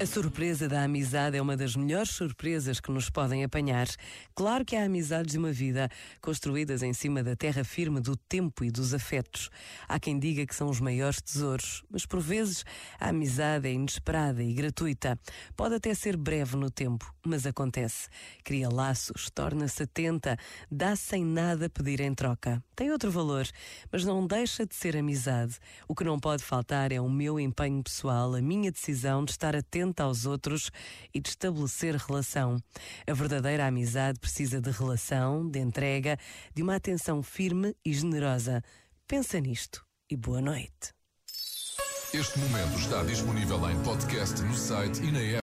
A surpresa da amizade é uma das melhores surpresas que nos podem apanhar. Claro que há amizades de uma vida construídas em cima da terra firme do tempo e dos afetos. Há quem diga que são os maiores tesouros, mas por vezes a amizade é inesperada e gratuita. Pode até ser breve no tempo, mas acontece. Cria laços, torna-se atenta, dá sem nada pedir em troca. Tem outro valor, mas não deixa de ser amizade. O que não pode faltar é o meu empenho pessoal, a minha decisão de estar atento atenta aos outros e de estabelecer relação. A verdadeira amizade precisa de relação, de entrega, de uma atenção firme e generosa. Pensa nisto e boa noite. Este momento está disponível em podcast no site e na app.